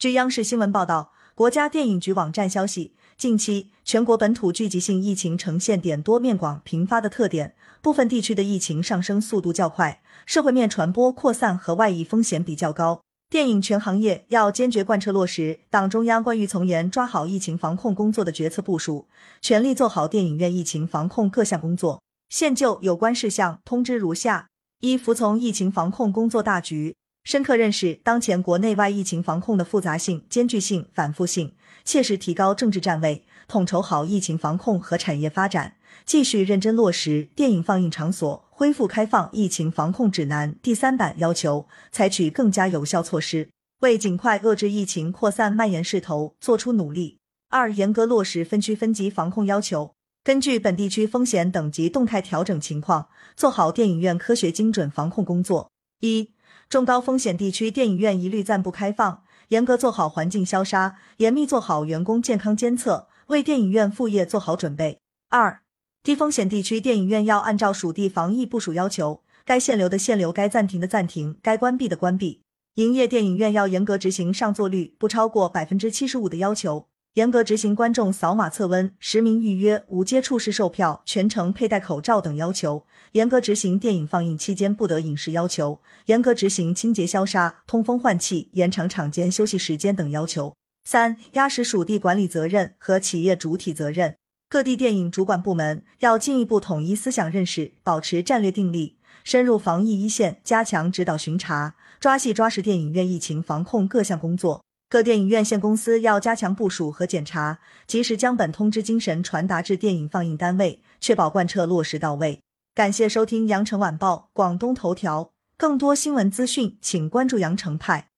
据央视新闻报道，国家电影局网站消息，近期全国本土聚集性疫情呈现点多面广频发的特点，部分地区的疫情上升速度较快，社会面传播扩散和外溢风险比较高。电影全行业要坚决贯彻落实党中央关于从严抓好疫情防控工作的决策部署，全力做好电影院疫情防控各项工作。现就有关事项通知如下：一、服从疫情防控工作大局，深刻认识当前国内外疫情防控的复杂性、艰巨性、反复性，切实提高政治站位，统筹好疫情防控和产业发展，继续认真落实电影放映场所。恢复开放疫情防控指南第三版要求，采取更加有效措施，为尽快遏制疫情扩散蔓延势头做出努力。二、严格落实分区分级防控要求，根据本地区风险等级动态调整情况，做好电影院科学精准防控工作。一、中高风险地区电影院一律暂不开放，严格做好环境消杀，严密做好员工健康监测，为电影院复业做好准备。二、低风险地区电影院要按照属地防疫部署要求，该限流的限流，该暂停的暂停，该关闭的关闭。营业电影院要严格执行上座率不超过百分之七十五的要求，严格执行观众扫码测温、实名预约、无接触式售票、全程佩戴口罩等要求，严格执行电影放映期间不得饮食要求，严格执行清洁消杀、通风换气、延长场间休息时间等要求。三、压实属地管理责任和企业主体责任。各地电影主管部门要进一步统一思想认识，保持战略定力，深入防疫一线，加强指导巡查，抓细抓实电影院疫情防控各项工作。各电影院线公司要加强部署和检查，及时将本通知精神传达至电影放映单位，确保贯彻落实到位。感谢收听羊城晚报广东头条，更多新闻资讯，请关注羊城派。